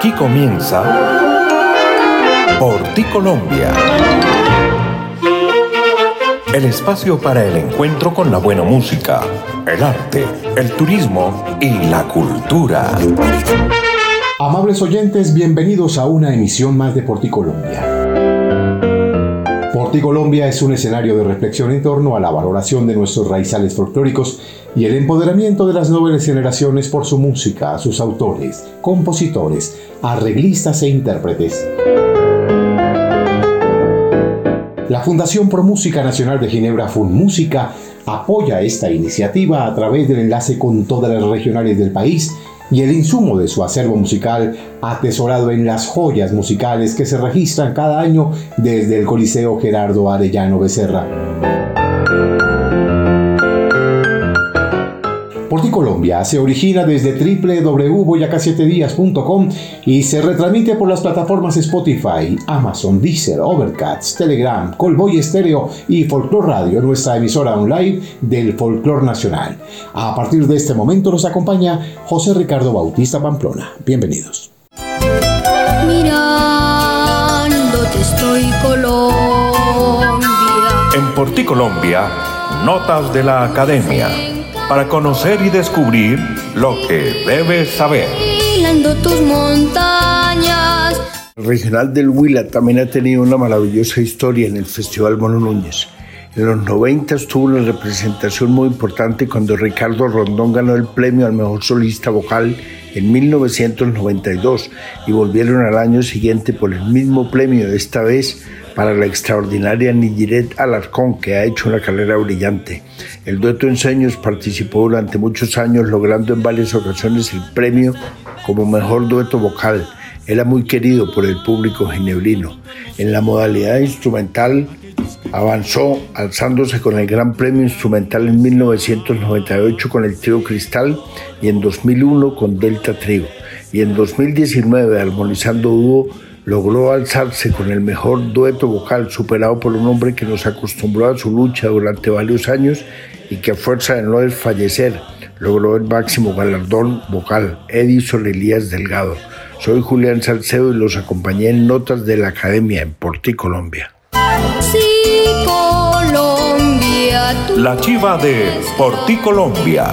Aquí comienza Por ti Colombia. El espacio para el encuentro con la buena música, el arte, el turismo y la cultura. Amables oyentes, bienvenidos a una emisión más de Por ti Colombia. Por ti Colombia es un escenario de reflexión en torno a la valoración de nuestros raizales folclóricos y el empoderamiento de las nuevas generaciones por su música, sus autores, compositores, arreglistas e intérpretes. La Fundación Pro Música Nacional de Ginebra FUNMúsica apoya esta iniciativa a través del enlace con todas las regionales del país y el insumo de su acervo musical atesorado en las joyas musicales que se registran cada año desde el Coliseo Gerardo Arellano Becerra. Por ti Colombia se origina desde www.boyacasietedias.com y se retransmite por las plataformas Spotify, Amazon, Deezer, Overcast, Telegram, Colboy Stereo y Folklore Radio, nuestra emisora online del Folklore Nacional. A partir de este momento nos acompaña José Ricardo Bautista Pamplona. Bienvenidos. Mirándote estoy Colombia. En Por ti Colombia, notas de la academia para conocer y descubrir lo que debes saber. tus montañas. El regional del Huila también ha tenido una maravillosa historia en el Festival Mono Núñez. En los 90 tuvo una representación muy importante cuando Ricardo Rondón ganó el premio al mejor solista vocal en 1992 y volvieron al año siguiente por el mismo premio, esta vez para la extraordinaria Nigiret Alarcón, que ha hecho una carrera brillante. El dueto Enseños participó durante muchos años, logrando en varias ocasiones el premio como mejor dueto vocal. Era muy querido por el público ginebrino. En la modalidad instrumental avanzó alzándose con el Gran Premio Instrumental en 1998 con el Trío Cristal y en 2001 con Delta Trio. Y en 2019, armonizando dúo, logró alzarse con el mejor dueto vocal superado por un hombre que nos acostumbró a su lucha durante varios años y que a fuerza de no desfallecer logró el máximo galardón vocal, Edison Elías Delgado. Soy Julián Salcedo y los acompañé en Notas de la Academia en Porti, Colombia. Colombia. La chiva de Porti, Colombia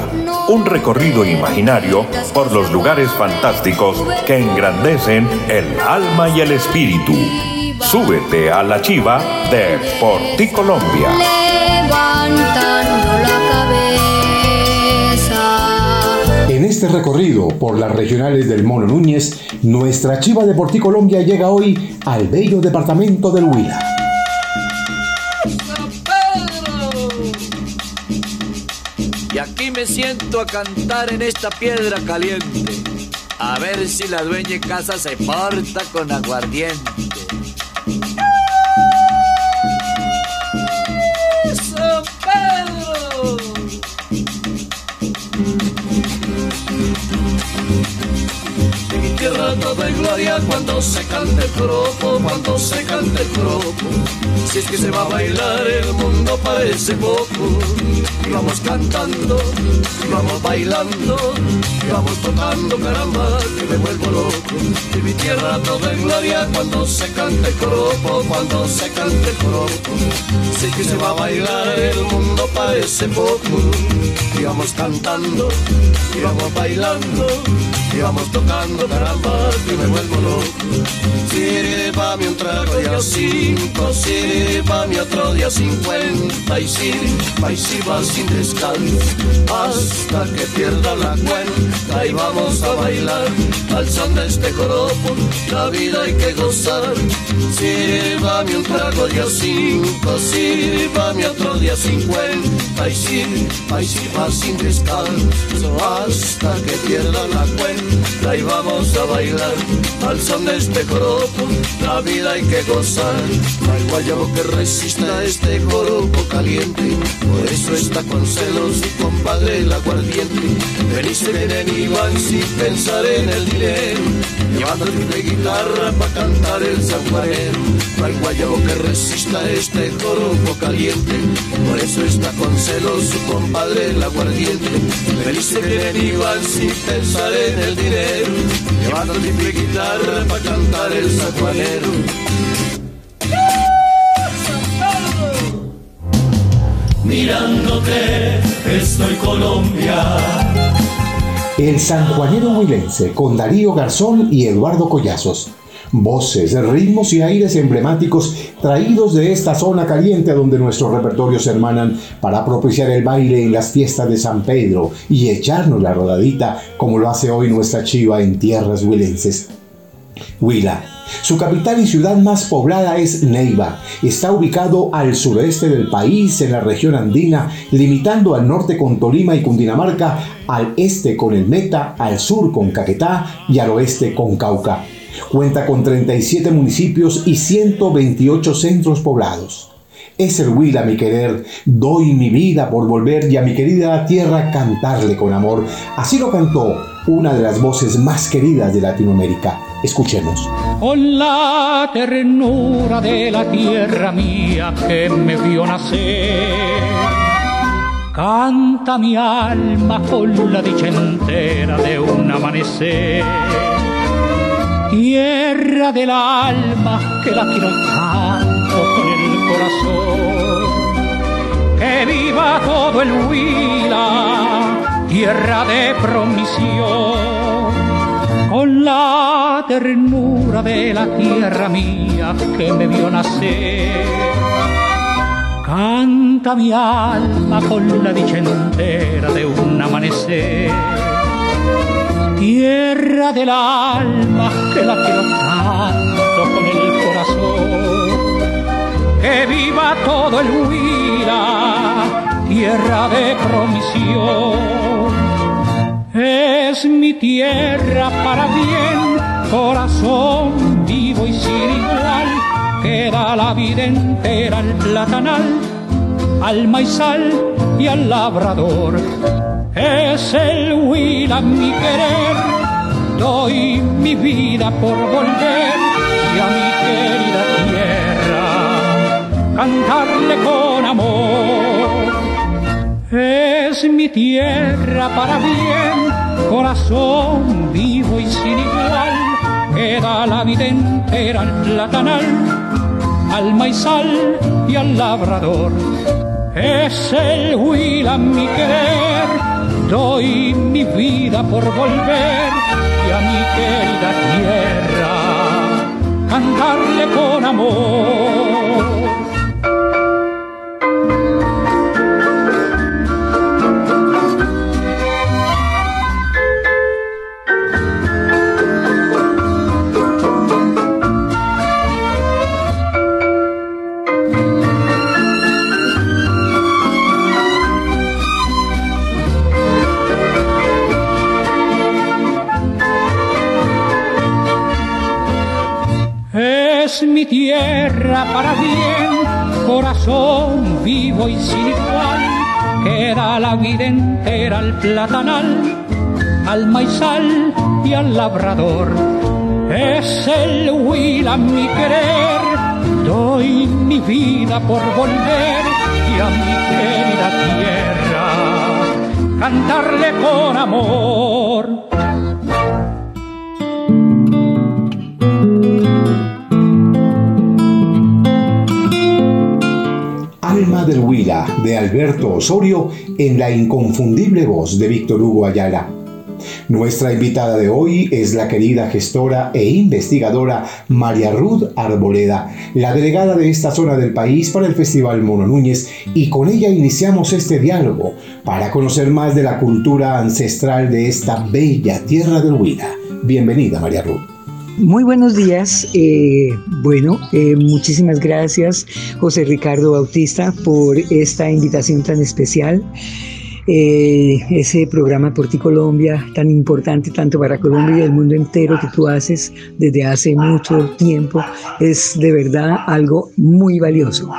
un recorrido imaginario por los lugares fantásticos que engrandecen el alma y el espíritu. Súbete a la chiva de Por ti Colombia. Levantando la cabeza. En este recorrido por las regionales del Mono Núñez, nuestra chiva de Por ti Colombia llega hoy al bello departamento del Huila. Y aquí me siento a cantar en esta piedra caliente. A ver si la dueña casa se porta con aguardiente. Toda gloria cuando se cante el cuando se cante el. Si es que se va a bailar, el mundo parece poco vamos cantando, vamos bailando, vamos tocando, caramba, que me vuelvo loco. Y mi tierra toda en gloria cuando se cante el cuando se cante el cropo. Sé que se va a bailar, el mundo parece poco. Y vamos cantando, y vamos bailando, y vamos tocando, caramba, que me vuelvo loco. Sirvame un trago ya cinco, sirvame otro día cincuenta, y sirva, y sirva sin descanso hasta que pierda la cuenta y vamos a bailar al son de este joropo la vida hay que gozar sírvame un trago día cinco sírvame otro día cincuenta y sirva y sirva sin descanso hasta que pierda la cuenta y vamos a bailar al son de este joropo la vida hay que gozar no hay guayabo que resista este joropo caliente por eso está con celos y compadre el aguardiente. Veniste ven y van sin pensar en el dinero, llevando de guitarra para cantar el sanjuanero. No hay guayabo que resista este joropo caliente, por eso está con celos su compadre el aguardiente. Ven y van sin pensar en el dinero, Llevando triple guitarra para cantar el sanjuanero. Mirándote, estoy Colombia. El sanjuanero huilense con Darío Garzón y Eduardo Collazos voces, ritmos y aires emblemáticos traídos de esta zona caliente donde nuestros repertorios se hermanan para propiciar el baile en las fiestas de San Pedro y echarnos la rodadita como lo hace hoy nuestra chiva en tierras huilenses. Huila. Su capital y ciudad más poblada es Neiva. Está ubicado al sureste del país, en la región andina, limitando al norte con Tolima y Cundinamarca, al este con el Meta, al sur con Caquetá y al oeste con Cauca. Cuenta con 37 municipios y 128 centros poblados. Es el Huila mi querer, doy mi vida por volver y a mi querida tierra cantarle con amor. Así lo cantó una de las voces más queridas de Latinoamérica. Escuchemos. Con la ternura de la tierra mía que me vio nacer, canta mi alma con la dicha entera de un amanecer tierra del alma que la quiero tanto con el corazón. Que viva todo el Huila, tierra de promisión, con la ternura de la tierra mía que me vio nacer. Canta mi alma con la dicha entera de un amanecer tierra del alma que la quiero tanto con el corazón. Que viva todo el Huila, tierra de promisión. Es mi tierra para bien, corazón vivo y sin igual, que da la vida entera al platanal, al maizal y al labrador es el Huila mi querer. Doy mi vida por volver y a mi querida tierra cantarle con amor. Es mi tierra para bien, corazón vivo y sin igual, que da la vida entera al platanal, al maizal y al labrador. Es el Huila mi querer Doy mi vida por volver y a mi querida tierra cantarle con amor. Tierra para bien, corazón vivo y sin igual, que da la vida entera al platanal, al maizal y al labrador. Es el huila mi querer, doy mi vida por volver y a mi querida tierra cantarle con amor. De Alberto Osorio en la inconfundible voz de Víctor Hugo Ayala. Nuestra invitada de hoy es la querida gestora e investigadora María Ruth Arboleda, la delegada de esta zona del país para el Festival Mono Núñez, y con ella iniciamos este diálogo para conocer más de la cultura ancestral de esta bella tierra del Huila. Bienvenida, María Ruth. Muy buenos días. Eh, bueno, eh, muchísimas gracias, José Ricardo Bautista, por esta invitación tan especial. Eh, ese programa Por ti Colombia, tan importante tanto para Colombia y el mundo entero que tú haces desde hace mucho tiempo, es de verdad algo muy valioso.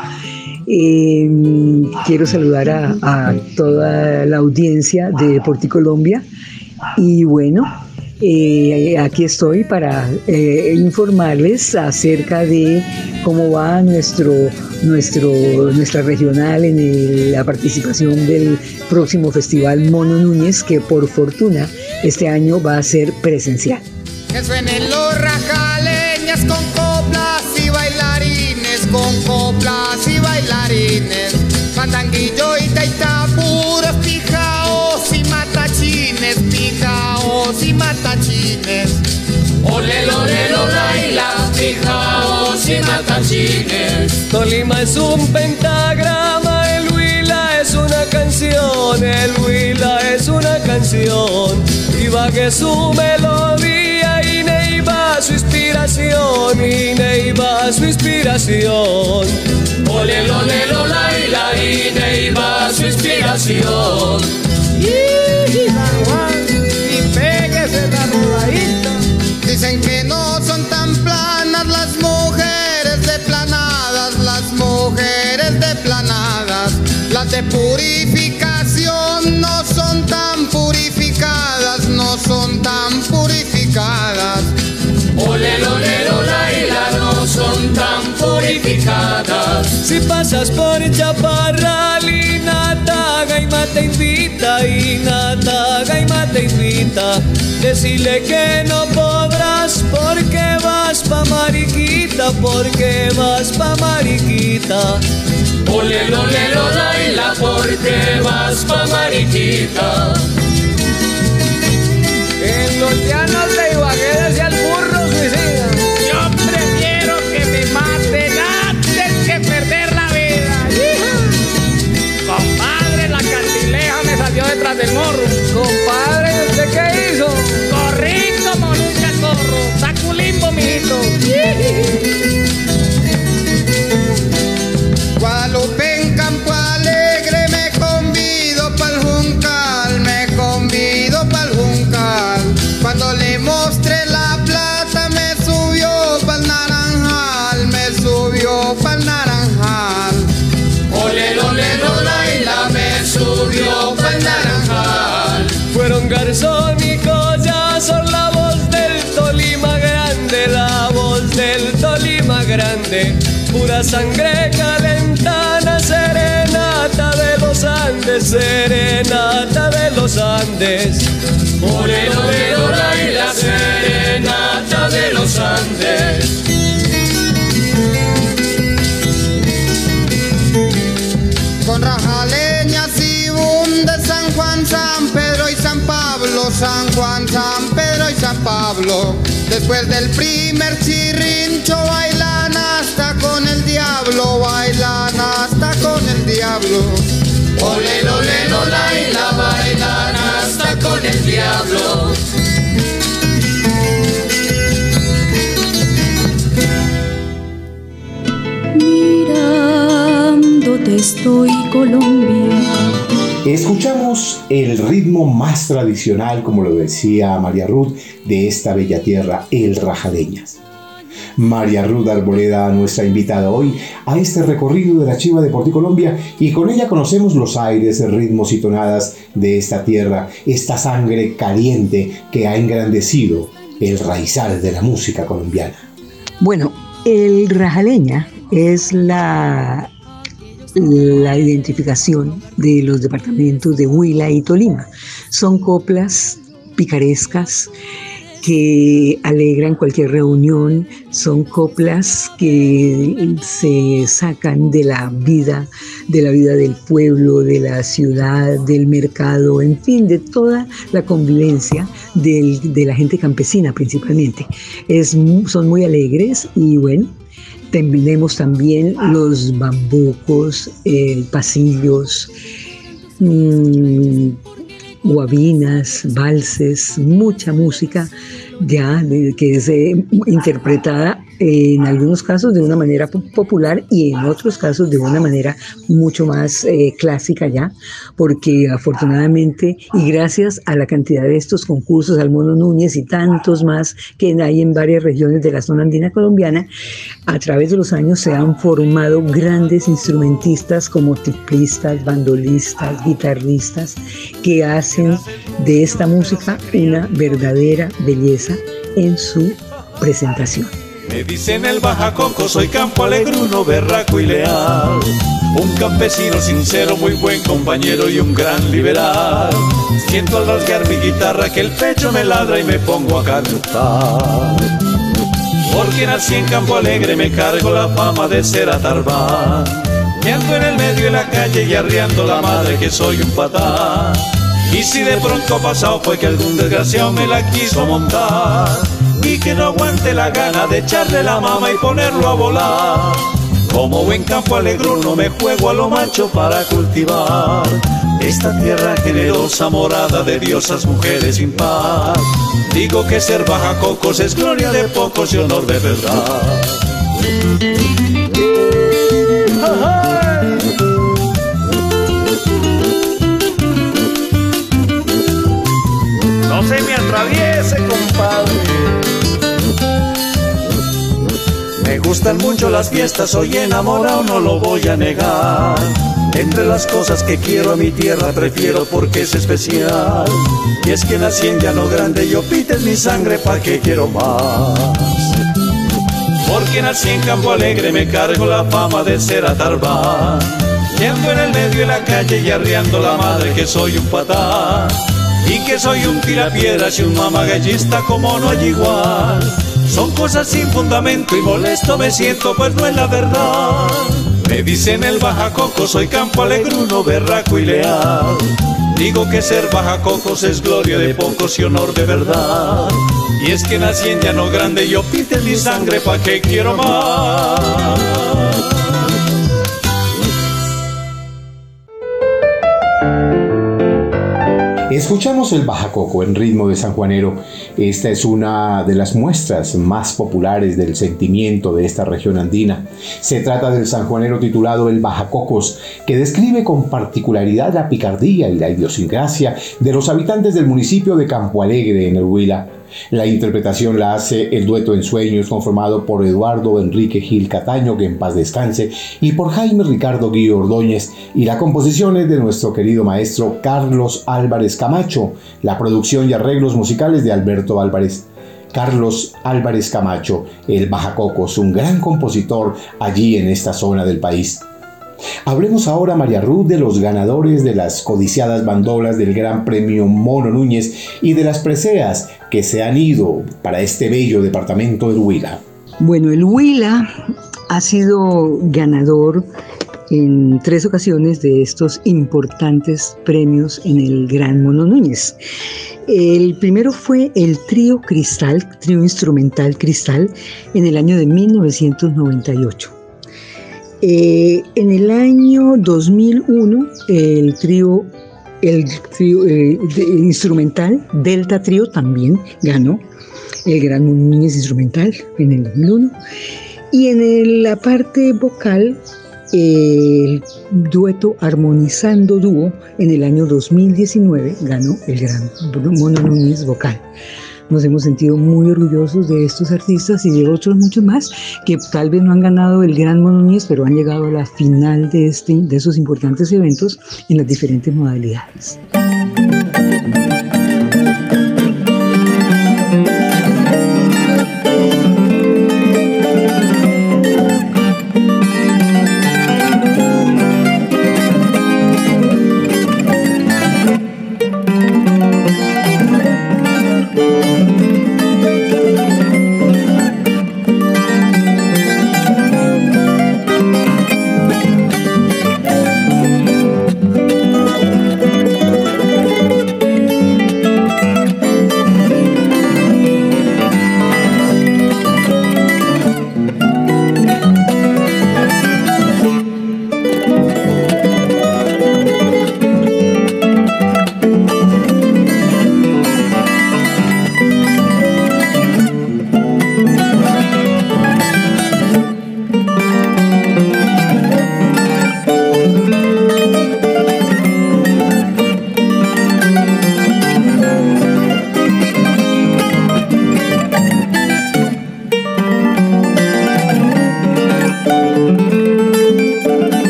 quiero saludar a, a toda la audiencia de Por ti Colombia y bueno, eh, aquí estoy para eh, informarles acerca de cómo va nuestro, nuestro, nuestra regional en la participación del próximo Festival Mono Núñez, que por fortuna este año va a ser presencial. Que suenen los rajaleñas con coplas y bailarines, con coplas y bailarines. Matachines. Ole, ole, laila, pijaos y matachines. Tolima es un pentagrama, el Huila es una canción, el Huila es una canción. Que su melodía y Neiva su inspiración, y Neiva su inspiración. Ole, ole, laila y Neiva su inspiración. Y de purificación no son tan purificadas, no son tan purificadas. Ole, ole, tan Si pasas por Chaparral Nata, Gaima te invita y Nata, Gaima te invita. Decirle que no podrás porque vas pa' Mariquita, porque vas pa' Mariquita. Ole, laila porque vas pa' Mariquita. En los llanos de Ibagué Pura sangre calentana, serenata de los Andes, serenata de los Andes. Ole, ole, laila serenata de los Andes. Con rajaleñas y bundes San Juan, San Pedro y San Pablo, San Juan, San Pedro y San Pablo. Después del primer chirrincho bailan hasta con el diablo, bailan hasta con el diablo. Ole, ole, laila bailan hasta con el diablo. Mirándote estoy Colombia. Escuchamos el ritmo más tradicional, como lo decía María Ruth, de esta bella tierra, el Rajaleñas. María Ruth Arboleda, nuestra invitada hoy a este recorrido de la Chiva de Colombia y con ella conocemos los aires, ritmos y tonadas de esta tierra, esta sangre caliente que ha engrandecido el raizal de la música colombiana. Bueno, el rajaleña es la, la identificación de los departamentos de Huila y Tolima. Son coplas picarescas que alegran cualquier reunión, son coplas que se sacan de la vida, de la vida del pueblo, de la ciudad, del mercado, en fin, de toda la convivencia del- de la gente campesina principalmente. Es, son muy alegres y bueno, tenemos también los bambucos, pasillos, mm, guabinas, valses, mucha música ya que es eh, interpretada en algunos casos de una manera po- popular y en otros casos de una manera mucho más eh, clásica ya, porque afortunadamente y gracias a la cantidad de estos concursos, al Mono Núñez y tantos más que hay en varias regiones de la zona andina colombiana, a través de los años se han formado grandes instrumentistas como tiplistas, bandolistas, guitarristas, que hacen de esta música una verdadera belleza en su presentación. Me dicen el bajacoco, soy campo alegruno, berraco y leal. Un campesino sincero, muy buen compañero y un gran liberal. Siento al rasgar mi guitarra que el pecho me ladra y me pongo a cantar. Porque nací en Campo Alegre, me cargo la fama de ser atarbán. Y ando en el medio de la calle y arriando la madre que soy un patán. Y si de pronto pasado fue que algún desgraciado me la quiso montar y que no aguante la gana de echarle la mama y ponerlo a volar. Como buen campo no me juego a lo macho para cultivar esta tierra generosa morada de diosas mujeres sin paz. Digo que ser baja cocos es gloria de pocos y honor de verdad. Compadre. Me gustan mucho las fiestas, soy enamorado, no lo voy a negar. Entre las cosas que quiero a mi tierra prefiero porque es especial. Y es que nací en Llano Grande, yo pites mi sangre pa' que quiero más. Porque nací en Campo Alegre, me cargo la fama de ser atarbán. Yendo en el medio de la calle y arriando la madre que soy un patán. Y que soy un tirapiedras y un mamagallista como no hay igual. Son cosas sin fundamento y molesto me siento, pues no es la verdad. Me dicen el bajacocos, soy campo alegruno, berraco y leal. Digo que ser bajacocos es gloria de pocos y honor de verdad. Y es que nací en llano grande, yo pite mi sangre pa' que quiero más. Escuchamos el Bajacoco en ritmo de sanjuanero. Esta es una de las muestras más populares del sentimiento de esta región andina. Se trata del sanjuanero titulado El Bajacocos, que describe con particularidad la picardía y la idiosincrasia de los habitantes del municipio de Campo Alegre en el Huila. La interpretación la hace el dueto en sueños conformado por Eduardo Enrique Gil Cataño, que en paz descanse, y por Jaime Ricardo Guío Ordóñez, y la composición es de nuestro querido maestro Carlos Álvarez Camacho, la producción y arreglos musicales de Alberto Álvarez. Carlos Álvarez Camacho, el Bajacocos, un gran compositor allí en esta zona del país. Hablemos ahora, María Ruth, de los ganadores de las codiciadas bandolas del Gran Premio Mono Núñez y de las preseas que se han ido para este bello departamento del Huila. Bueno, el Huila ha sido ganador en tres ocasiones de estos importantes premios en el Gran Mono Núñez. El primero fue el trío Cristal, trío instrumental Cristal, en el año de 1998. Eh, en el año 2001, el trío, el trío eh, instrumental Delta Trío también ganó el Gran Núñez Instrumental en el 2001. Y en la parte vocal, el dueto Armonizando Dúo en el año 2019 ganó el Gran Mono Núñez Vocal nos hemos sentido muy orgullosos de estos artistas y de otros muchos más que tal vez no han ganado el Gran Monóñez, pero han llegado a la final de, este, de esos importantes eventos en las diferentes modalidades.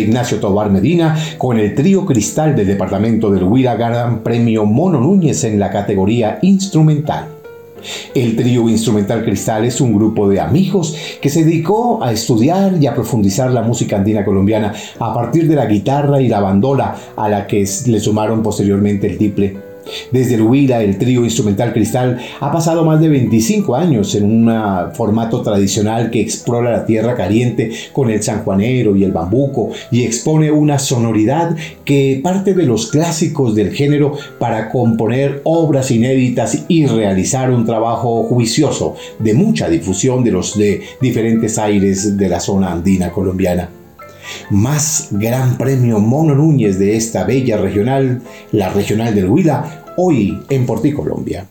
Ignacio Tobar Medina con el trío Cristal del departamento del Huila Gran Premio Mono Núñez en la categoría instrumental. El trío instrumental Cristal es un grupo de amigos que se dedicó a estudiar y a profundizar la música andina colombiana a partir de la guitarra y la bandola a la que le sumaron posteriormente el tiple desde el Huila, el trío instrumental Cristal ha pasado más de 25 años en un formato tradicional que explora la tierra caliente con el sanjuanero y el bambuco y expone una sonoridad que parte de los clásicos del género para componer obras inéditas y realizar un trabajo juicioso de mucha difusión de los de diferentes aires de la zona andina colombiana. Más Gran Premio Mono Núñez de esta bella regional, la regional del Huila, hoy en Porti, Colombia.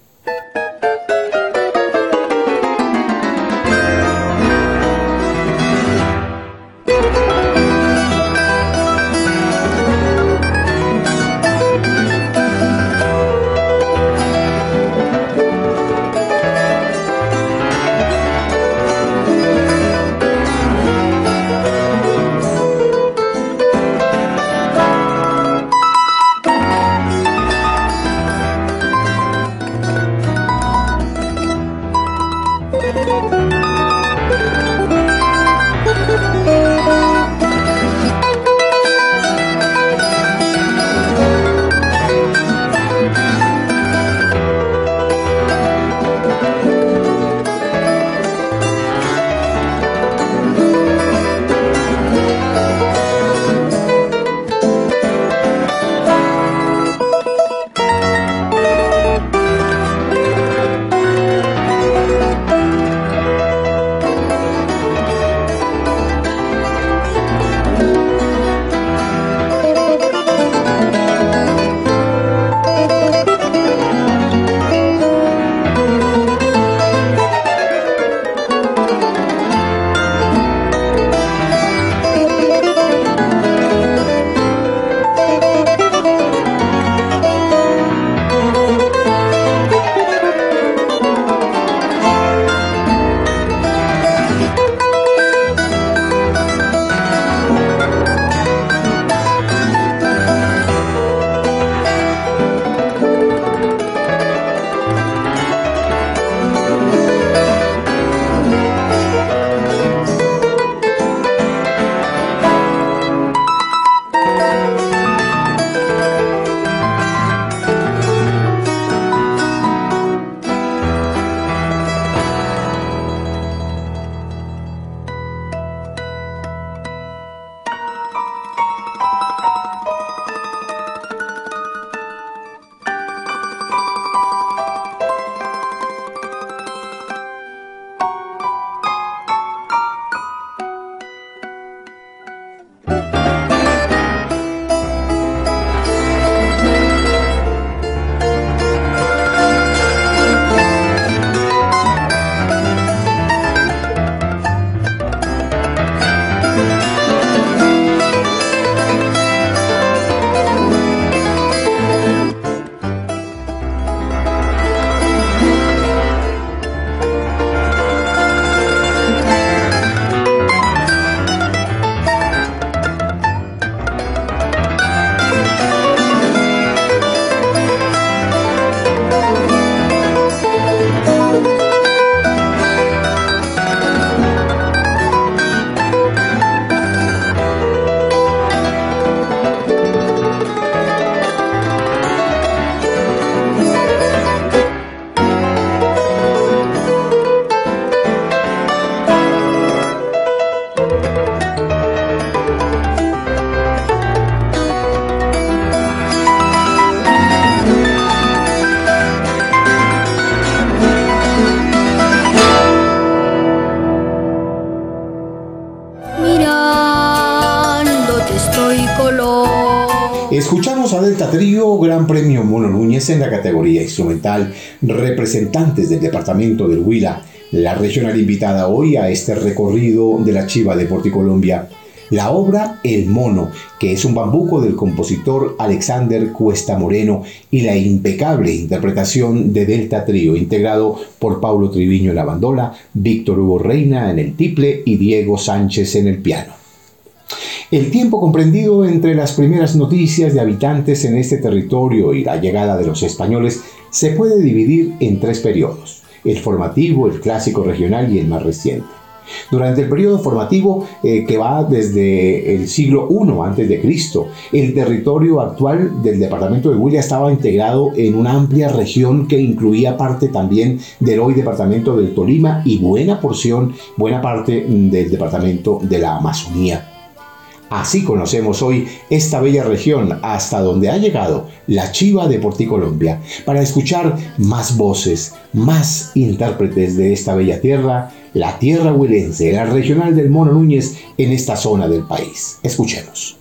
En la categoría instrumental, representantes del departamento del Huila, la regional invitada hoy a este recorrido de la Chiva de Porticolombia. La obra El Mono, que es un bambuco del compositor Alexander Cuesta Moreno, y la impecable interpretación de Delta Trío, integrado por Paulo Triviño en la bandola, Víctor Hugo Reina en el tiple y Diego Sánchez en el piano. El tiempo comprendido entre las primeras noticias de habitantes en este territorio y la llegada de los españoles se puede dividir en tres periodos, el formativo, el clásico regional y el más reciente. Durante el periodo formativo eh, que va desde el siglo I a.C., el territorio actual del departamento de Huila estaba integrado en una amplia región que incluía parte también del hoy departamento del Tolima y buena porción, buena parte del departamento de la Amazonía. Así conocemos hoy esta bella región hasta donde ha llegado la Chiva de Porticolombia. Para escuchar más voces, más intérpretes de esta bella tierra, la tierra huilense, la regional del Mono Núñez en esta zona del país. Escuchemos.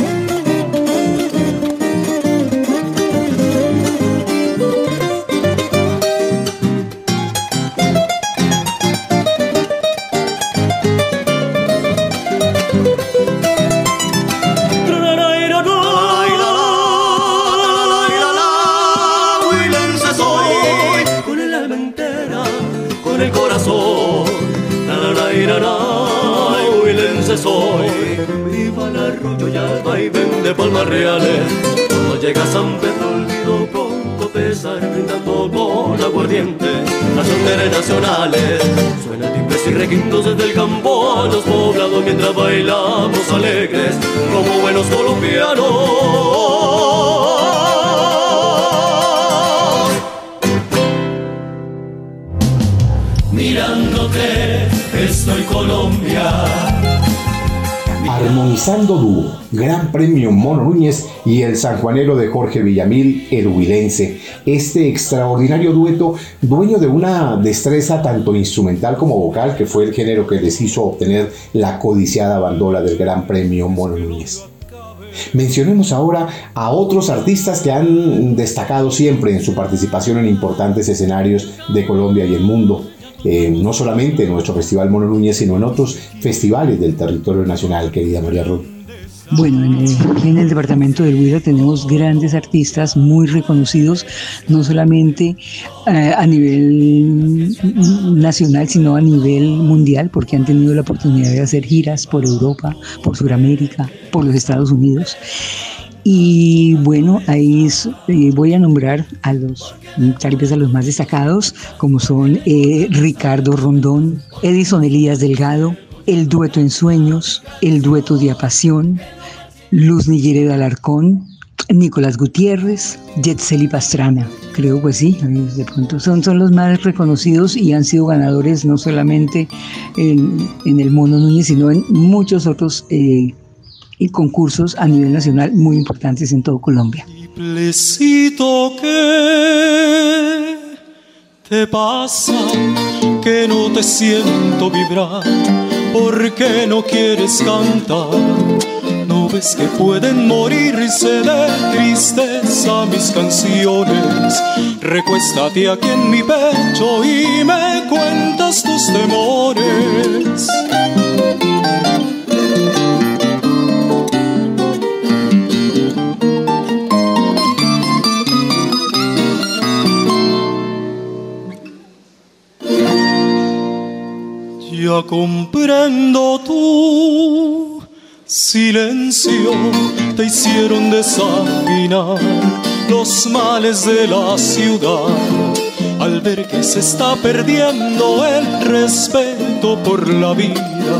Premio Mono Núñez y el sanjuanero de Jorge Villamil, huilense. Este extraordinario dueto, dueño de una destreza tanto instrumental como vocal, que fue el género que les hizo obtener la codiciada bandola del Gran Premio Mono Núñez. Mencionemos ahora a otros artistas que han destacado siempre en su participación en importantes escenarios de Colombia y el mundo. Eh, no solamente en nuestro Festival Mono Núñez, sino en otros festivales del territorio nacional, querida María Ruth. Bueno, en el, departamento del Huila tenemos grandes artistas muy reconocidos, no solamente eh, a nivel nacional, sino a nivel mundial, porque han tenido la oportunidad de hacer giras por Europa, por Sudamérica, por los Estados Unidos. Y bueno, ahí eh, voy a nombrar a los, tal vez a los más destacados, como son eh, Ricardo Rondón, Edison Elías Delgado, el dueto En Sueños, el dueto Diapasión, Luz Niguere de Alarcón, Nicolás Gutiérrez, Yetzeli Pastrana. Creo que sí, de pronto son, son los más reconocidos y han sido ganadores no solamente en, el Mono Núñez, sino en muchos otros eh, concursos a nivel nacional muy importantes en todo Colombia. te pasa que no te siento vibrar, porque no quieres cantar ves que pueden morirse de tristeza mis canciones. Recuéstate aquí en mi pecho y me cuentas tus temores. Ya comprendo tú Silencio te hicieron desafinar los males de la ciudad. Al ver que se está perdiendo el respeto por la vida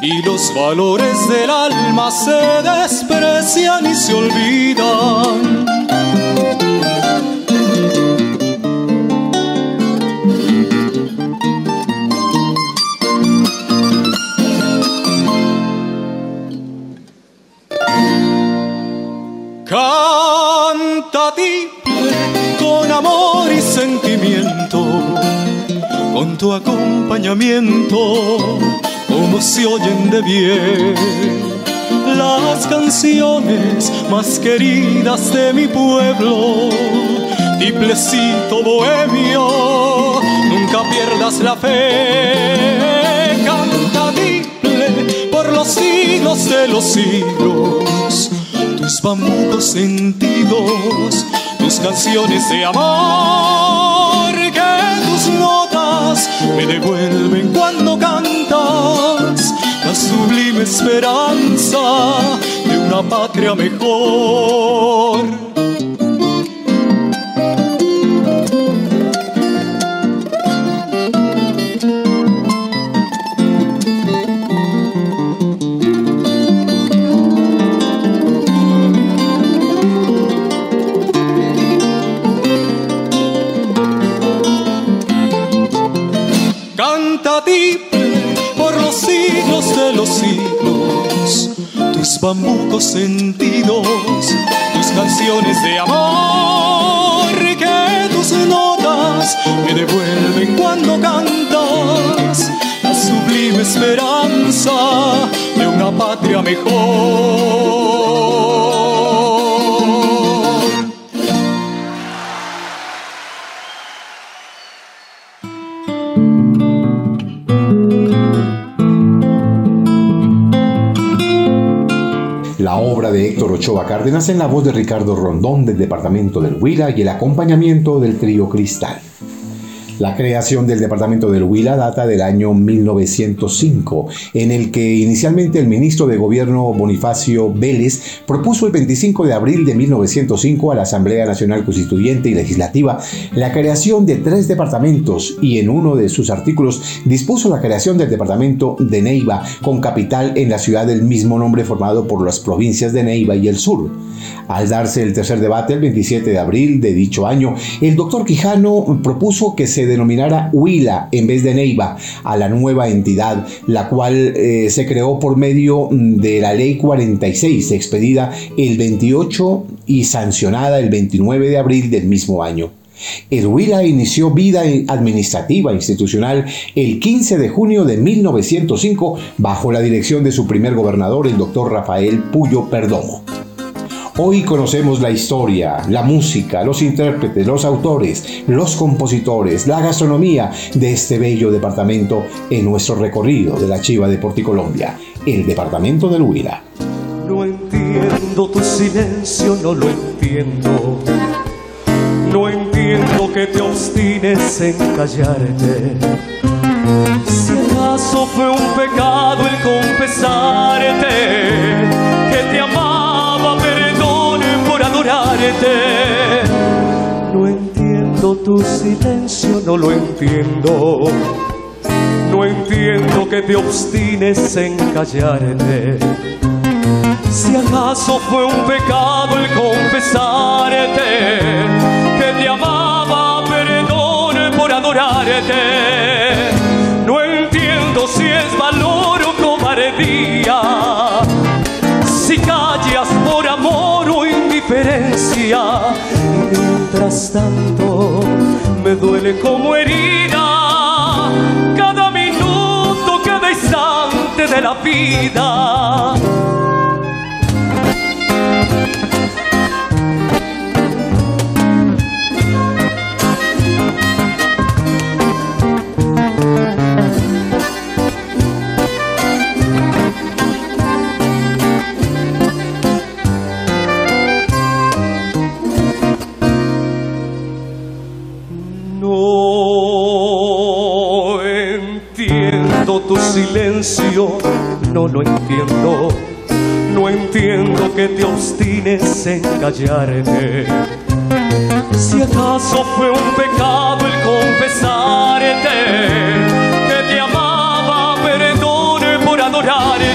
y los valores del alma se desprecian y se olvidan. Tu acompañamiento, como se oyen de bien las canciones más queridas de mi pueblo. Tiplecito bohemio, nunca pierdas la fe. Canta tiple por los siglos de los siglos tus bambucos sentidos, tus canciones de amor, que tus me devuelven cuando cantas la sublime esperanza de una patria mejor. Bambucos sentidos, tus canciones de amor, que tus notas me devuelven cuando cantas la sublime esperanza de una patria mejor. Héctor Ochoa Cárdenas en la voz de Ricardo Rondón del departamento del Huila y el acompañamiento del trío Cristal. La creación del departamento del Huila data del año 1905, en el que inicialmente el ministro de Gobierno Bonifacio Vélez propuso el 25 de abril de 1905 a la Asamblea Nacional Constituyente y Legislativa la creación de tres departamentos y en uno de sus artículos dispuso la creación del departamento de Neiva con capital en la ciudad del mismo nombre formado por las provincias de Neiva y el sur. Al darse el tercer debate el 27 de abril de dicho año, el doctor Quijano propuso que se denominara Huila en vez de Neiva a la nueva entidad, la cual eh, se creó por medio de la Ley 46, expedida el 28 y sancionada el 29 de abril del mismo año. El Huila inició vida administrativa institucional el 15 de junio de 1905 bajo la dirección de su primer gobernador, el doctor Rafael Puyo Perdomo. Hoy conocemos la historia, la música, los intérpretes, los autores, los compositores, la gastronomía de este bello departamento en nuestro recorrido de la Chiva de Porticolombia, el departamento del Huila. No entiendo tu silencio, no lo entiendo. No entiendo que te obstines en callarte. Si acaso fue un pecado el confesarte que te amaba, No entiendo tu silencio, no lo entiendo. No entiendo que te obstines en callarte. Si acaso fue un pecado el confesarte que te amaba, perdone por adorarte. No entiendo si es valor o cobardía, indiferencia. Mientras tanto, me duele como herida cada minuto, cada instante de la vida. Silencio, no lo entiendo. No entiendo que te obstines en callarte. Si acaso fue un pecado el confesarte que te amaba, perdone por adorarte.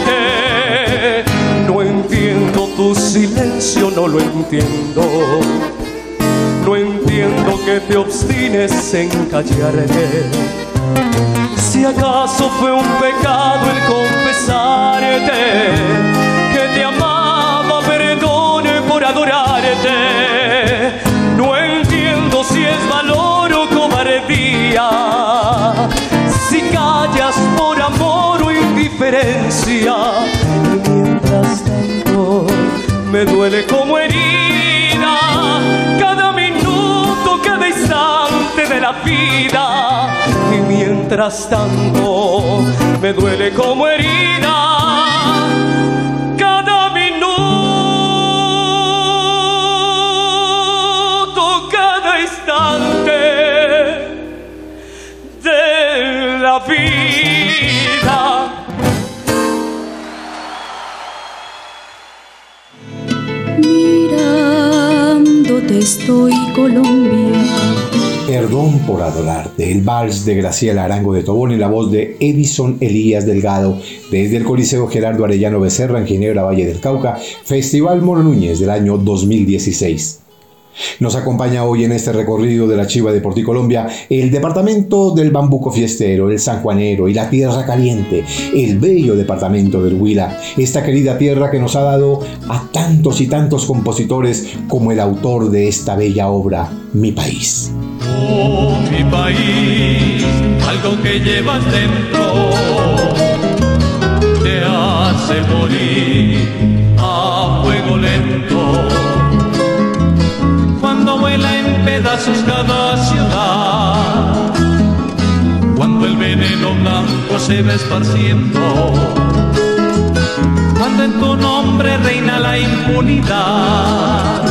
No entiendo tu silencio, no lo entiendo. No entiendo que te obstines en callarte. Si acaso fue un pecado el confesarte que te amaba, perdone por adorarte. No entiendo si es valor o cobardía, si callas por amor o indiferencia. Y mientras tanto me duele como herida cada minuto, cada instante de la vida. Mientras tanto me duele como herida cada minuto, cada instante de la vida. Mirándote estoy Colombia. Perdón por adorarte, el vals de Graciela Arango de Tobón en la voz de Edison Elías Delgado, desde el Coliseo Gerardo Arellano Becerra en Ginebra, Valle del Cauca, Festival Moro Núñez del año 2016. Nos acompaña hoy en este recorrido de la Chiva de Porticolombia el departamento del Bambuco Fiestero, el Sanjuanero y la Tierra Caliente, el bello departamento del Huila, esta querida tierra que nos ha dado a tantos y tantos compositores como el autor de esta bella obra, Mi País. Oh, mi país, algo que llevas dentro te hace morir pedazos cada ciudad, cuando el veneno blanco se va esparciendo, cuando en tu nombre reina la impunidad.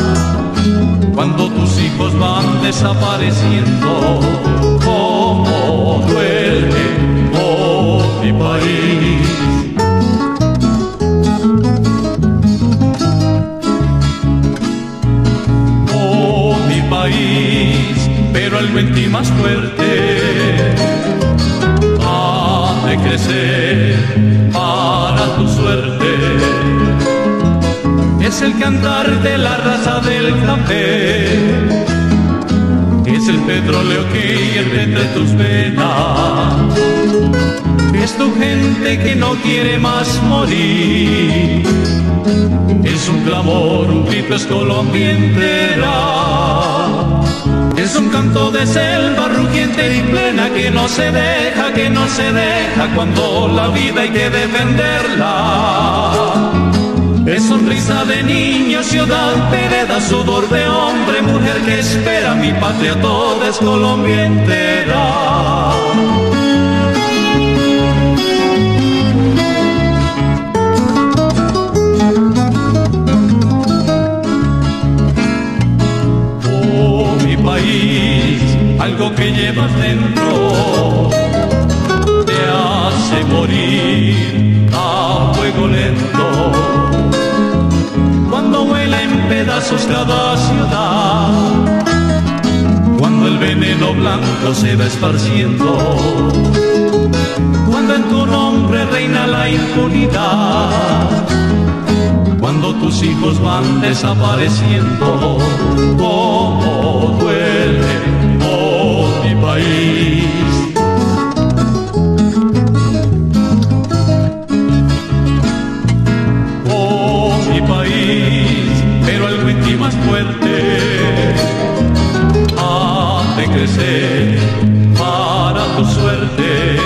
Cuando tus hijos van desapareciendo, como duele, oh mi país. Pero algo en ti más fuerte ha de crecer para tu suerte. Es el cantar de la raza del café, es el petróleo que hierve entre tus venas, es tu gente que no quiere más morir, es un clamor, un grito, es Colombia entera. Es un canto de selva rugiente y plena que no se deja, que no se deja cuando la vida hay que defenderla. Es sonrisa de niño, ciudad, vereda, sudor de hombre, mujer que espera mi patria, toda es Colombia entera. Algo que llevas dentro te hace morir a fuego lento cuando vuela en pedazos cada ciudad. Cuando el veneno blanco se va esparciendo, cuando en tu nombre reina la impunidad, cuando tus hijos van desapareciendo, como duele, mi país. para tu suerte.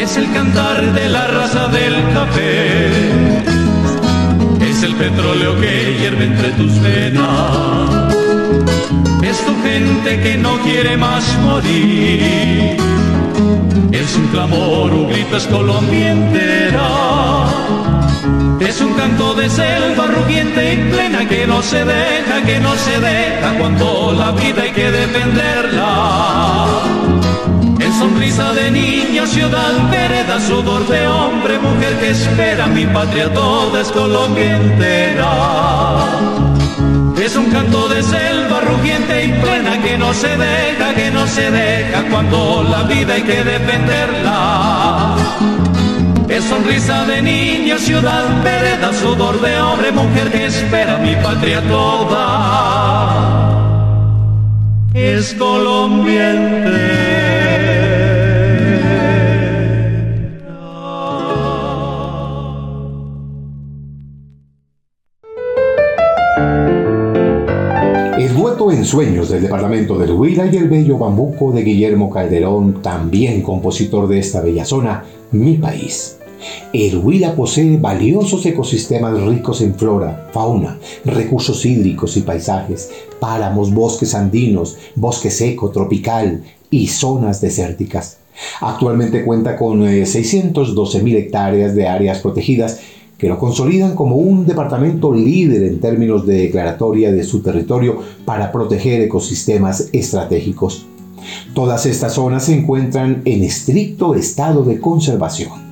Es el cantar de la raza del café, es el petróleo que hierve entre tus venas, es tu gente que no quiere más morir. Es un clamor, un grito, es Colombia entera es un canto de selva rugiente y plena que no se deja, que no se deja cuando la vida hay que defenderla. Es sonrisa de niño, ciudad, vereda, sudor de hombre, mujer que espera mi patria toda es Colombia entera. Es un canto de selva rugiente y plena que no se deja, que no se deja cuando la vida hay que defenderla. Es sonrisa de niño, ciudad, vereda, sudor de hombre, mujer que espera mi patria toda. Es colombiente. en sueños del departamento del Huila y el bello bambuco de Guillermo Calderón, también compositor de esta bella zona, mi país. El Huila posee valiosos ecosistemas ricos en flora, fauna, recursos hídricos y paisajes, páramos, bosques andinos, bosque seco, tropical y zonas desérticas. Actualmente cuenta con 612.000 eh, hectáreas de áreas protegidas que lo consolidan como un departamento líder en términos de declaratoria de su territorio para proteger ecosistemas estratégicos. Todas estas zonas se encuentran en estricto estado de conservación.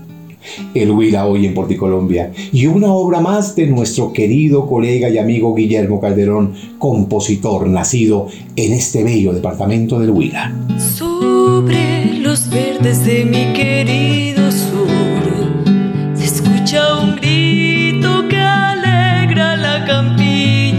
El Huila hoy en Porticolombia y una obra más de nuestro querido colega y amigo Guillermo Calderón, compositor nacido en este bello departamento del Huila. Sobre los verdes de mi querido grito que alegra la campiña.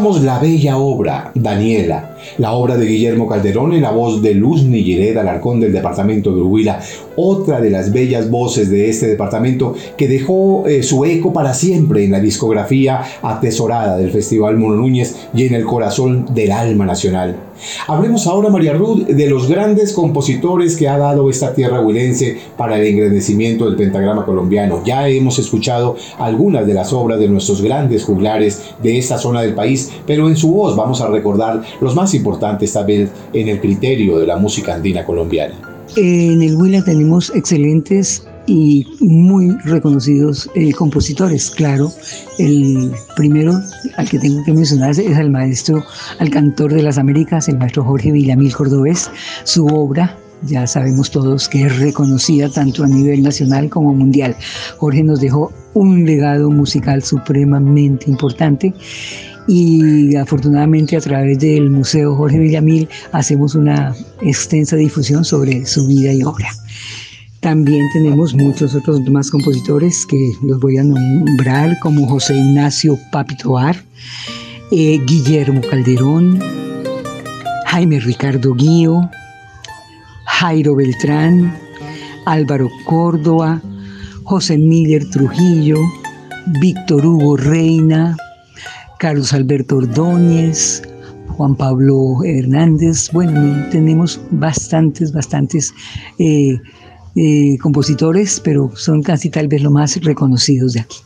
La bella obra, Daniela, la obra de Guillermo Calderón en la voz de Luz Nilliret Alarcón del departamento de Huila, otra de las bellas voces de este departamento que dejó eh, su eco para siempre en la discografía atesorada del Festival Mono Núñez y en el corazón del alma nacional. Hablemos ahora, María Ruth, de los grandes compositores que ha dado esta tierra huilense para el engrandecimiento del pentagrama colombiano. Ya hemos escuchado algunas de las obras de nuestros grandes juglares de esta zona del país, pero en su voz vamos a recordar los más importantes tal vez en el criterio de la música andina colombiana. En el Huila tenemos excelentes y muy reconocidos eh, compositores. Claro, el primero al que tengo que mencionar es el maestro, al cantor de las Américas, el maestro Jorge Villamil Cordobés. Su obra, ya sabemos todos que es reconocida tanto a nivel nacional como mundial. Jorge nos dejó un legado musical supremamente importante y afortunadamente a través del Museo Jorge Villamil hacemos una extensa difusión sobre su vida y obra. También tenemos muchos otros más compositores que los voy a nombrar, como José Ignacio Papitoar, eh, Guillermo Calderón, Jaime Ricardo Guío, Jairo Beltrán, Álvaro Córdoba, José Miller Trujillo, Víctor Hugo Reina, Carlos Alberto Ordóñez, Juan Pablo Hernández. Bueno, tenemos bastantes, bastantes eh, eh, compositores, pero son casi tal vez los más reconocidos de aquí.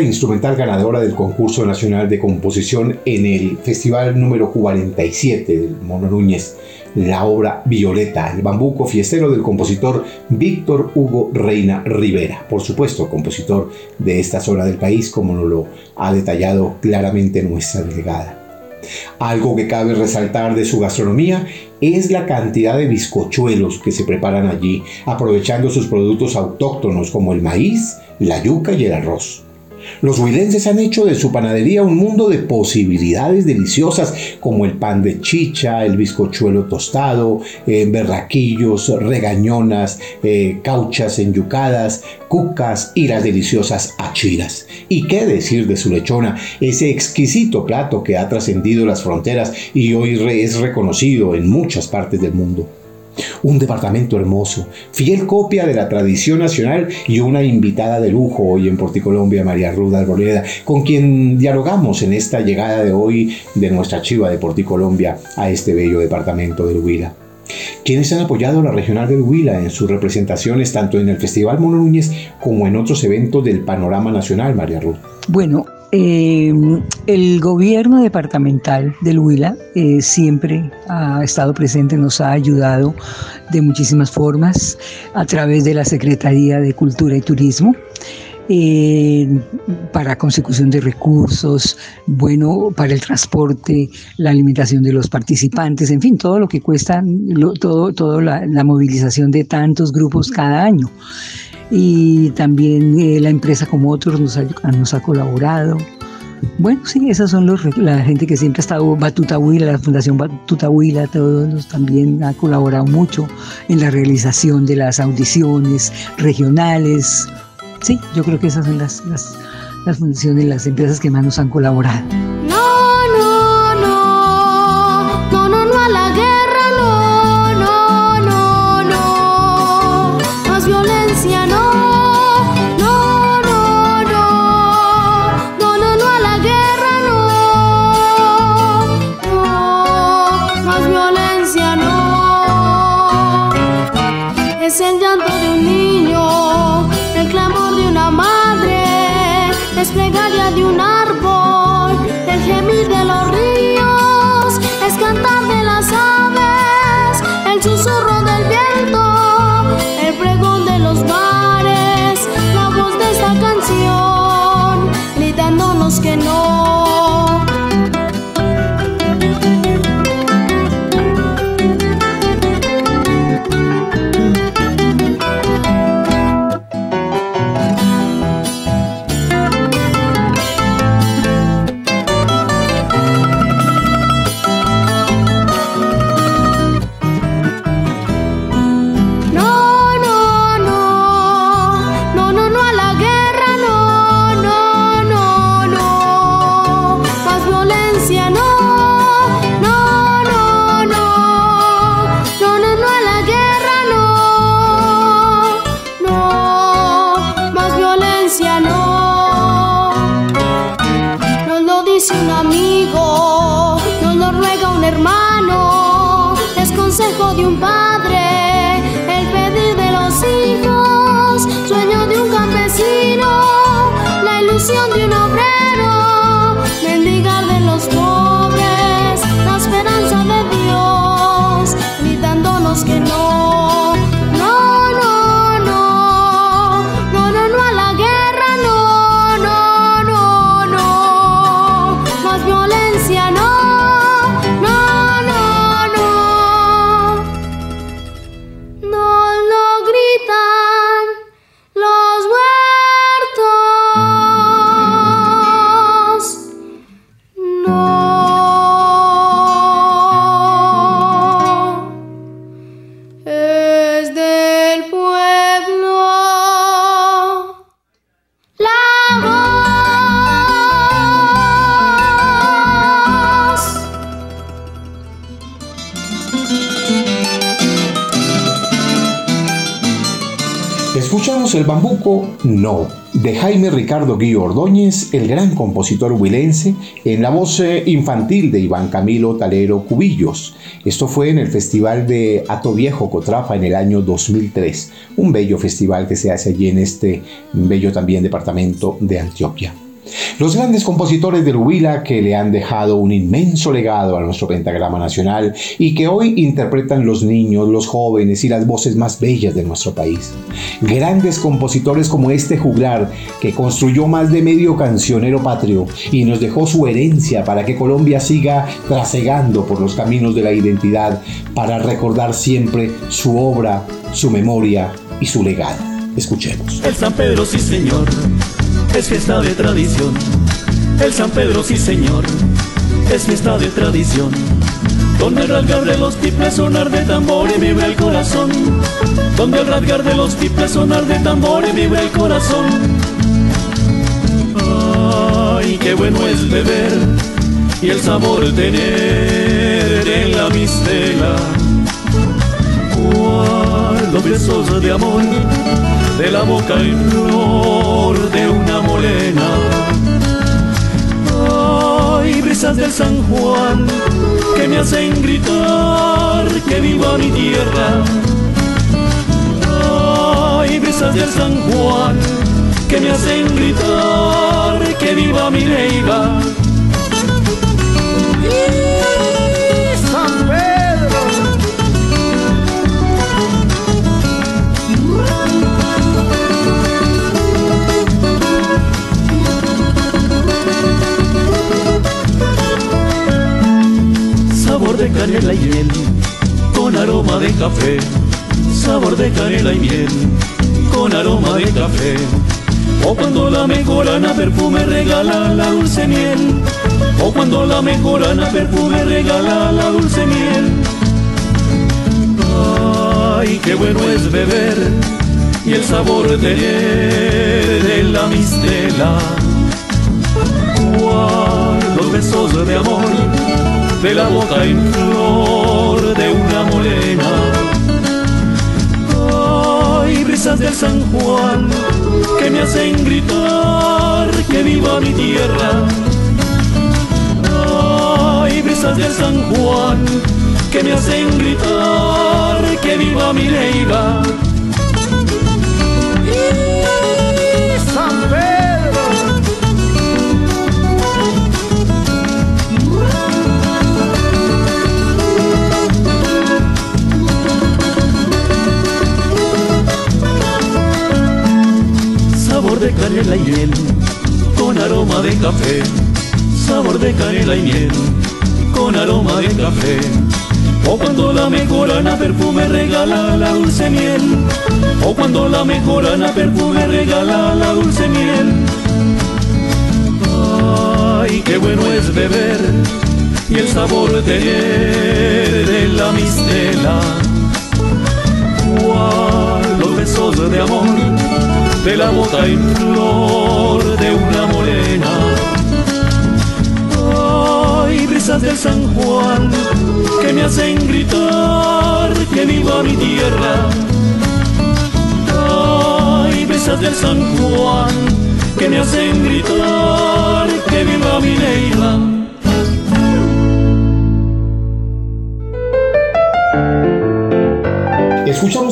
Instrumental ganadora del concurso nacional de composición en el festival número 47 del Mono Núñez, la obra Violeta, el bambuco fiestero del compositor Víctor Hugo Reina Rivera, por supuesto, compositor de esta zona del país, como lo ha detallado claramente nuestra delegada. Algo que cabe resaltar de su gastronomía es la cantidad de bizcochuelos que se preparan allí, aprovechando sus productos autóctonos como el maíz, la yuca y el arroz. Los huilenses han hecho de su panadería un mundo de posibilidades deliciosas como el pan de chicha, el bizcochuelo tostado, eh, berraquillos, regañonas, eh, cauchas enyucadas, cucas y las deliciosas achiras. ¿Y qué decir de su lechona, ese exquisito plato que ha trascendido las fronteras y hoy es reconocido en muchas partes del mundo? Un departamento hermoso, fiel copia de la tradición nacional y una invitada de lujo hoy en Porticolombia, María Ruda Arboleda, con quien dialogamos en esta llegada de hoy de nuestra chiva de Porticolombia a este bello departamento del Huila. Quienes han apoyado a la regional del Huila en sus representaciones tanto en el Festival Mono Núñez como en otros eventos del panorama nacional, María Ruda? Bueno, Em, el gobierno departamental del Huila eh, siempre ha estado presente, nos ha ayudado de muchísimas formas a través de la Secretaría de Cultura y Turismo. Eh, para consecución de recursos, bueno, para el transporte, la alimentación de los participantes, en fin, todo lo que cuesta, todo, todo la, movilización de tantos grupos cada año y también eh, la empresa como otros nos ha, colaborado. Bueno, sí, esas son los, la gente que siempre ha estado, Batuta Huila, la Fundación Batuta Huila, todos también ha colaborado mucho en la realización de las audiciones regionales. Sí, yo creo que esas son las, las, las fundaciones, las empresas que más nos han colaborado. Ricardo Guillo Ordóñez, el gran compositor huilense, en la voz eh, infantil de Iván Camilo Talero Cubillos. Esto fue en el Festival de Ato Viejo Cotrafa en el año 2003, un bello festival que se hace allí en este bello también departamento de Antioquia. Los grandes compositores del Huila que le han dejado un inmenso legado a nuestro pentagrama nacional y que hoy interpretan los niños, los jóvenes y las voces más bellas de nuestro país. Grandes compositores como este juglar que construyó más de medio cancionero patrio y nos dejó su herencia para que Colombia siga trasegando por los caminos de la identidad para recordar siempre su obra, su memoria y su legado. Escuchemos. El San Pedro, sí señor es fiesta de tradición. El San Pedro, sí señor, es fiesta de tradición. Donde el rasgar de los tiples sonar de tambor y vibra el corazón. Donde el rasgar de los tiples sonar de tambor y vibra el corazón. Ay, qué bueno es beber y el sabor tener en la mistela. Los besos de amor de la boca y flor de una morena. Ay, brisas del San Juan que me hacen gritar que viva mi tierra. Ay, brisas del San Juan que me hacen gritar que viva mi Leiva. De canela y miel, con aroma de café, sabor de canela y miel, con aroma de café. O cuando la mejorana perfume regala la dulce miel, o cuando la mejorana perfume regala la dulce miel. Ay, qué bueno es beber y el sabor de, de la mistela. los besos de amor de la boca en flor de una morena. Ay, brisas del San Juan que me hacen gritar que viva mi tierra. Ay, brisas del San Juan que me hacen gritar que viva mi Leiva. Y miel, con aroma de café. O cuando la mejorana perfume regala la dulce miel, o cuando la mejorana perfume regala la dulce miel. Ay, qué bueno es beber y el sabor de, de la mistela. los besos de amor de la boca en flor de una del San Juan que me hacen gritar que viva mi tierra. Ay, brisas del San Juan que me hacen gritar que viva mi Neila.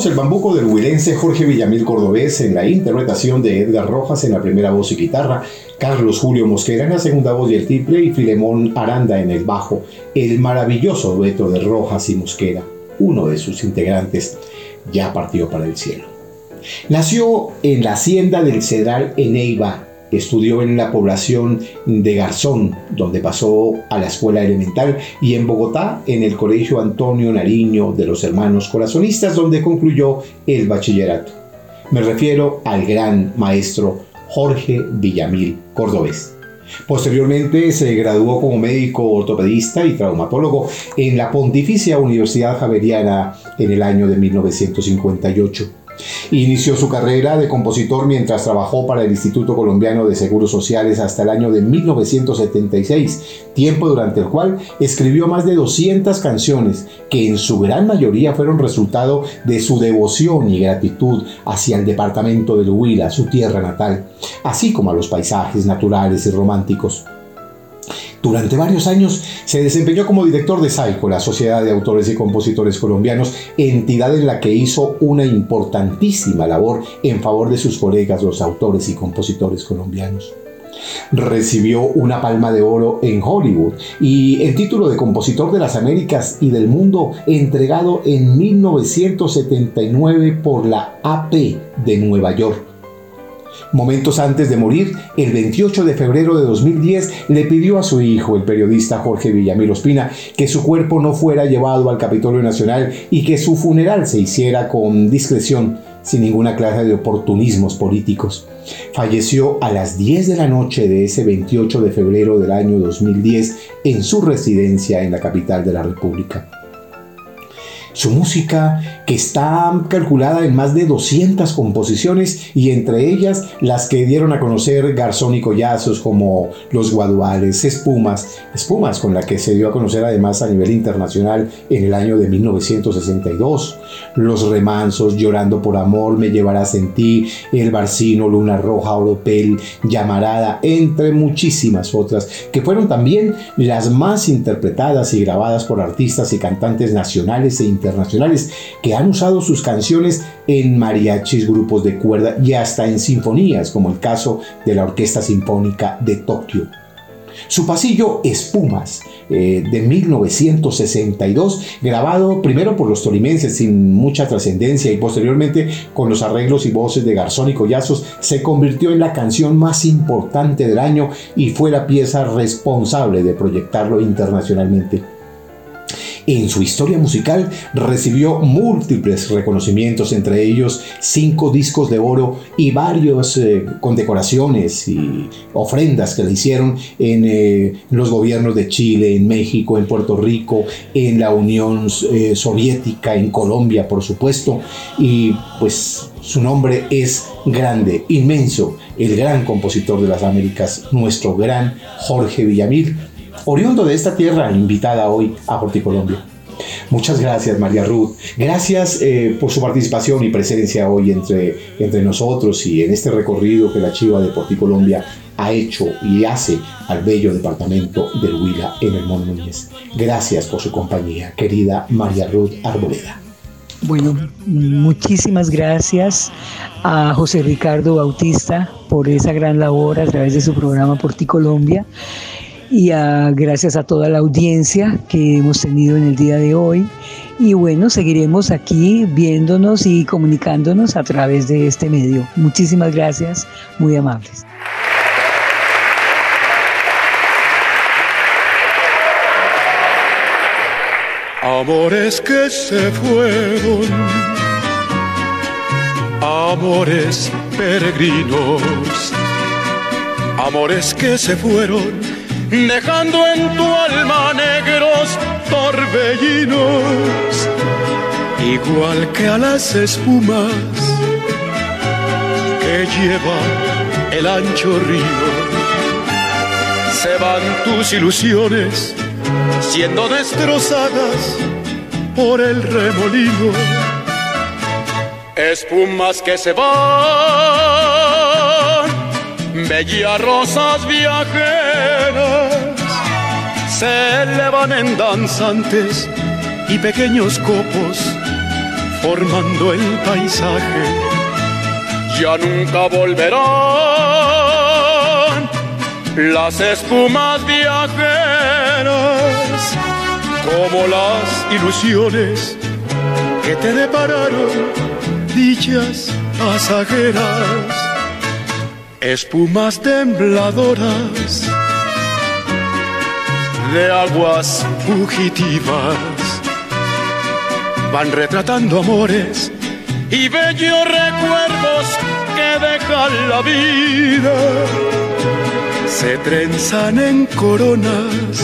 El bambuco del huilense Jorge Villamil Cordobés en la interpretación de Edgar Rojas en la primera voz y guitarra, Carlos Julio Mosquera en la segunda voz y el triple y Filemón Aranda en el bajo, el maravilloso dueto de Rojas y Mosquera, uno de sus integrantes, ya partió para el cielo. Nació en la hacienda del Cedral en Eiva, Estudió en la población de Garzón, donde pasó a la escuela elemental, y en Bogotá, en el Colegio Antonio Nariño de los Hermanos Corazonistas, donde concluyó el bachillerato. Me refiero al gran maestro Jorge Villamil Cordobés. Posteriormente se graduó como médico ortopedista y traumatólogo en la Pontificia Universidad Javeriana en el año de 1958 Inició su carrera de compositor mientras trabajó para el Instituto Colombiano de Seguros Sociales hasta el año de 1976, tiempo durante el cual escribió más de 200 canciones que en su gran mayoría fueron resultado de su devoción y gratitud hacia el departamento del Huila, su tierra natal, así como a los paisajes naturales y románticos. Durante varios años se desempeñó como director de SAICO, la Sociedad de Autores y Compositores Colombianos, entidad en la que hizo una importantísima labor en favor de sus colegas los autores y compositores colombianos. Recibió una palma de oro en Hollywood y el título de Compositor de las Américas y del Mundo entregado en 1979 por la AP de Nueva York Momentos antes de morir, el 28 de febrero de 2010, le pidió a su hijo, el periodista Jorge Villamil Ospina, que su cuerpo no fuera llevado al Capitolio Nacional y que su funeral se hiciera con discreción, sin ninguna clase de oportunismos políticos. Falleció a las 10 de la noche de ese 28 de febrero del año 2010 en su residencia en la capital de la República. Su música, que está calculada en más de 200 composiciones y entre ellas las que dieron a conocer Garzón y Collazos como Los Guaduales, Espumas, Espumas con la que se dio a conocer además a nivel internacional en el año de 1962, Los Remansos, Llorando por Amor, Me Llevarás en Ti, El Barcino, Luna Roja, Oropel, Llamarada, entre muchísimas otras, que fueron también las más interpretadas y grabadas por artistas y cantantes nacionales e internacionales internacionales que han usado sus canciones en mariachis, grupos de cuerda y hasta en sinfonías, como el caso de la Orquesta Sinfónica de Tokio. Su pasillo Espumas, eh, de 1962, grabado primero por los tolimenses sin mucha trascendencia y posteriormente con los arreglos y voces de Garzón y Collazos, se convirtió en la canción más importante del año y fue la pieza responsable de proyectarlo internacionalmente. En su historia musical recibió múltiples reconocimientos, entre ellos cinco discos de oro y varios eh, condecoraciones y ofrendas que le hicieron en eh, los gobiernos de Chile, en México, en Puerto Rico, en la Unión eh, Soviética, en Colombia, por supuesto. Y pues su nombre es grande, inmenso, el gran compositor de las Américas, nuestro gran Jorge Villamil oriundo de esta tierra invitada hoy a Horticolombia. Muchas gracias, María Ruth. Gracias eh, por su participación y presencia hoy entre, entre nosotros y en este recorrido que la Chiva de Porticolombia ha hecho y hace al bello departamento del Huila en el Mono Núñez. Gracias por su compañía, querida María Ruth Arboleda. Bueno, muchísimas gracias a José Ricardo Bautista por esa gran labor a través de su programa Porticolombia y gracias a toda la audiencia que hemos tenido en el día de hoy. Y bueno, seguiremos aquí viéndonos y comunicándonos a través de este medio. Muchísimas gracias, muy amables. Amores que se fueron, amores peregrinos, amores que se fueron dejando en tu alma negros torbellinos, igual que a las espumas que lleva el ancho río. Se van tus ilusiones siendo destrozadas por el remolino. Espumas que se van, bellas rosas viajeras se elevan en danzantes y pequeños copos formando el paisaje. Ya nunca volverán las espumas viajeras como las ilusiones que te depararon dichas pasajeras, espumas tembladoras de aguas fugitivas van retratando amores y bellos recuerdos que dejan la vida. Se trenzan en coronas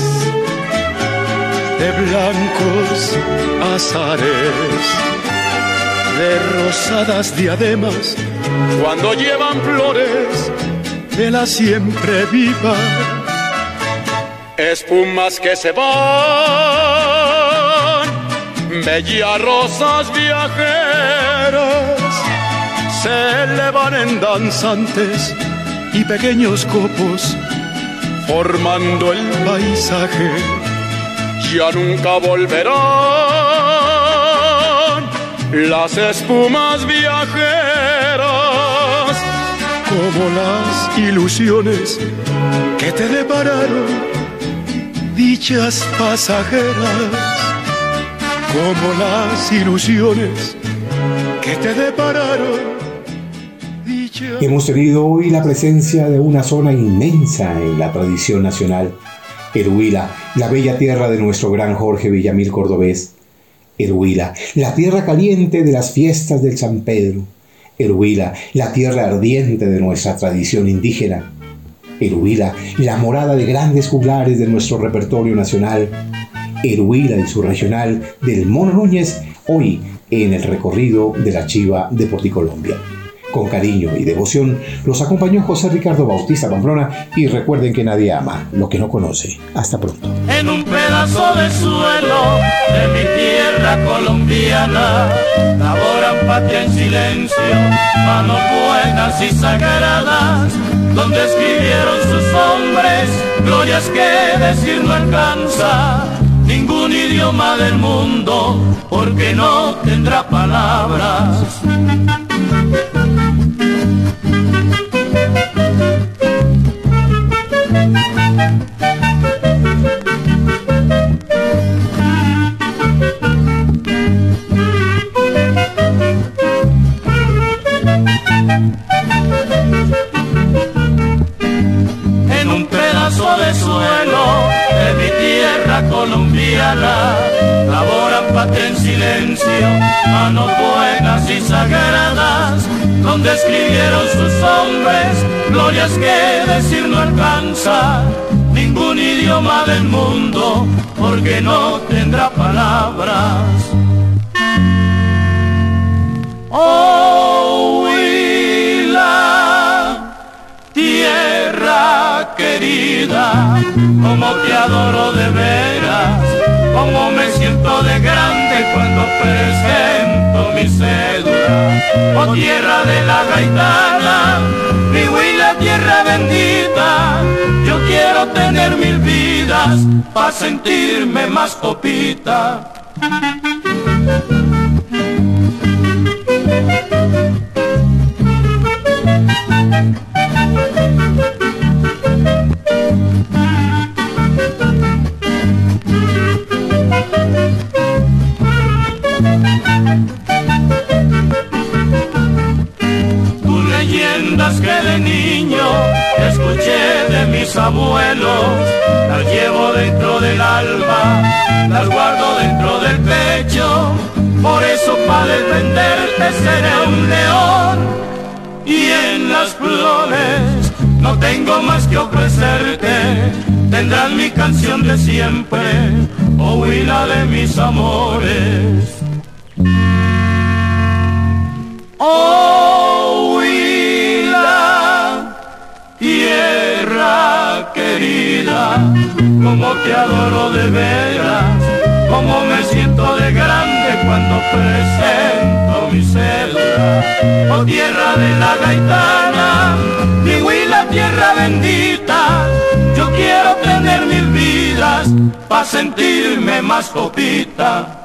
de blancos azares. de rosadas diademas, cuando llevan flores de la siempre viva. Espumas que se van, bellas rosas viajeras, se elevan en danzantes y pequeños copos, formando el paisaje. Ya nunca volverán las espumas viajeras como las ilusiones que te depararon, dichas pasajeras, como las ilusiones que te depararon. Hemos tenido hoy la presencia de una zona inmensa en la tradición nacional, el Huila, la bella tierra de nuestro gran Jorge Villamil Cordobés. El Huila, la tierra caliente de las fiestas del San Pedro el Huila, la tierra ardiente de nuestra tradición indígena. El Huila, la morada de grandes juglares de nuestro repertorio nacional. El Huila y su regional del Mono Núñez, hoy en el recorrido de la Chiva de Porticolombia. Con cariño y devoción los acompañó José Ricardo Bautista Pamplona y recuerden que nadie ama lo que no conoce. Hasta pronto. En un pedazo de suelo de mi tierra colombiana laboran patria en silencio, manos buenas y sagradas, donde escribieron sus hombres glorias que decir no alcanza ningún idioma del mundo, porque no tendrá palabras. En silencio, manos buenas y sagradas, donde escribieron sus hombres, glorias que decir no alcanza ningún idioma del mundo, porque no tendrá palabras. Oh, Huila, tierra querida, como te adoro de veras, como me siento de grande presento mi cédula. Oh, tierra de la gaitana, mi Huila, tierra bendita, yo quiero tener mil vidas para sentirme más copita. Escuché de mis abuelos, las llevo dentro del alma, las guardo dentro del pecho, por eso para defenderte seré un león. Y en las flores no tengo más que ofrecerte, tendrás mi canción de siempre, oh huila de mis amores. Oh como te adoro de veras, como me siento de grande cuando presento mi cédula. Oh tierra de la gaitana, mi Huila, tierra bendita, yo quiero tener mil vidas para sentirme más copita.